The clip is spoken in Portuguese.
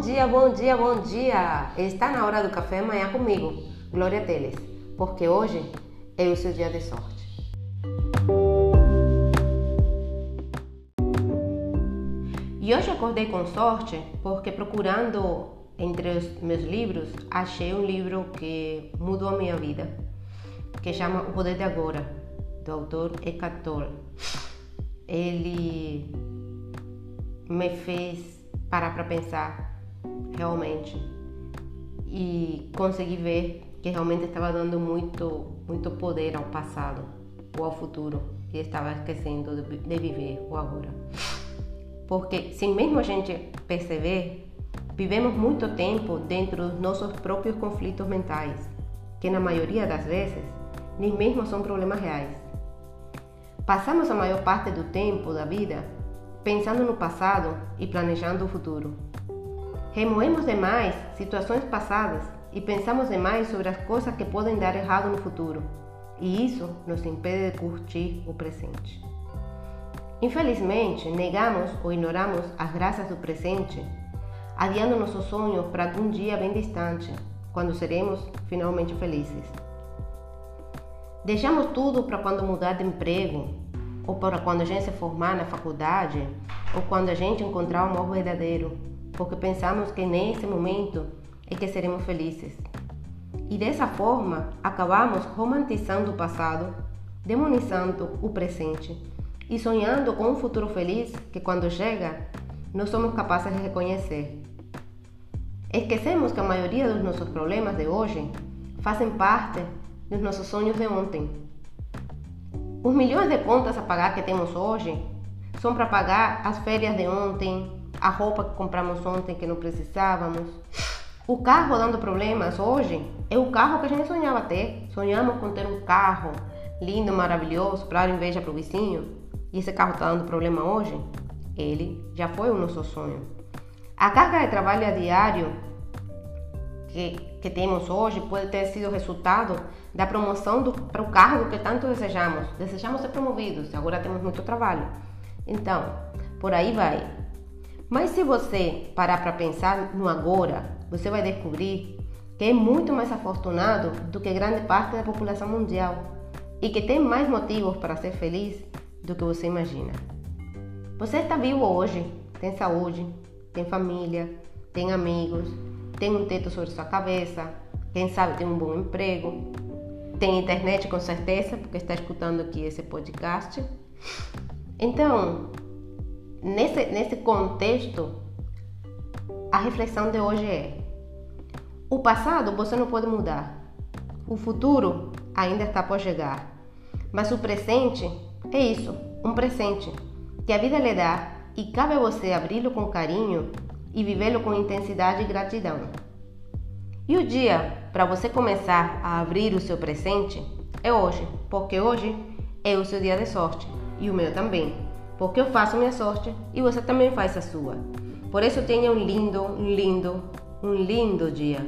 Bom dia, bom dia, bom dia! Está na hora do café amanhã comigo, Glória Teles, porque hoje é o seu dia de sorte. E hoje acordei com sorte porque procurando entre os meus livros achei um livro que mudou a minha vida, que chama O Poder de Agora, do autor Eckhart. Ele me fez parar para pensar realmente e conseguir ver que realmente estava dando muito, muito poder ao passado ou ao futuro e estava esquecendo de, de viver o agora. Porque, sem mesmo a gente perceber, vivemos muito tempo dentro dos nossos próprios conflitos mentais, que na maioria das vezes nem mesmo são problemas reais. Passamos a maior parte do tempo da vida pensando no passado e planejando o futuro. Remoemos demais situações passadas e pensamos demais sobre as coisas que podem dar errado no futuro, e isso nos impede de curtir o presente. Infelizmente, negamos ou ignoramos as graças do presente, adiando nossos sonhos para algum dia bem distante, quando seremos finalmente felizes. Deixamos tudo para quando mudar de emprego, ou para quando a gente se formar na faculdade, ou quando a gente encontrar o amor verdadeiro, porque pensamos que nesse momento é que seremos felizes. E dessa forma, acabamos romantizando o passado, demonizando o presente e sonhando com um futuro feliz que, quando chega, não somos capazes de reconhecer. Esquecemos que a maioria dos nossos problemas de hoje fazem parte dos nossos sonhos de ontem os milhões de contas a pagar que temos hoje são para pagar as férias de ontem, a roupa que compramos ontem que não precisávamos. O carro dando problemas hoje é o carro que a gente sonhava ter. Sonhamos com ter um carro lindo, maravilhoso, para dar inveja para o vizinho. E esse carro está dando problema hoje? Ele já foi o nosso sonho. A carga de trabalho a diário que, que temos hoje pode ter sido resultado da promoção para o cargo que tanto desejamos. Desejamos ser promovidos, agora temos muito trabalho. Então, por aí vai. Mas se você parar para pensar no agora, você vai descobrir que é muito mais afortunado do que grande parte da população mundial e que tem mais motivos para ser feliz do que você imagina. Você está vivo hoje, tem saúde, tem família, tem amigos, tem um teto sobre sua cabeça, quem sabe tem um bom emprego, tem internet com certeza, porque está escutando aqui esse podcast. Então, nesse, nesse contexto, a reflexão de hoje é: o passado você não pode mudar, o futuro ainda está por chegar, mas o presente é isso, um presente que a vida lhe dá e cabe a você abri-lo com carinho e vivê-lo com intensidade e gratidão. E o dia para você começar a abrir o seu presente é hoje, porque hoje é o seu dia de sorte e o meu também, porque eu faço minha sorte e você também faz a sua. Por isso tenha um lindo, um lindo, um lindo dia.